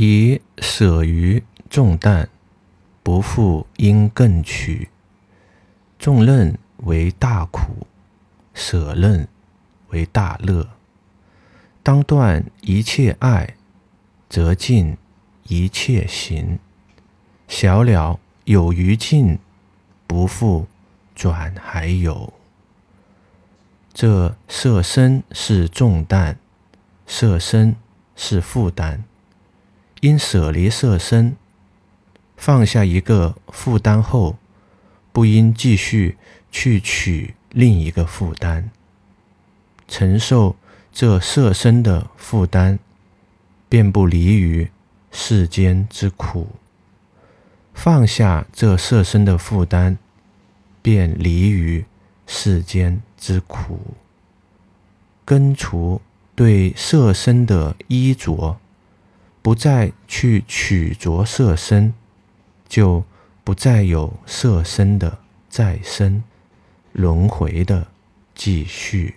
以舍于重担，不复应更取。重任为大苦，舍任为大乐。当断一切爱，则尽一切行。小了有余尽，不复转还有。这色身是重担，色身是负担。因舍离色身，放下一个负担后，不应继续去取另一个负担，承受这色身的负担，便不离于世间之苦；放下这色身的负担，便离于世间之苦。根除对色身的衣着。不再去取着色身，就不再有色身的再生轮回的继续。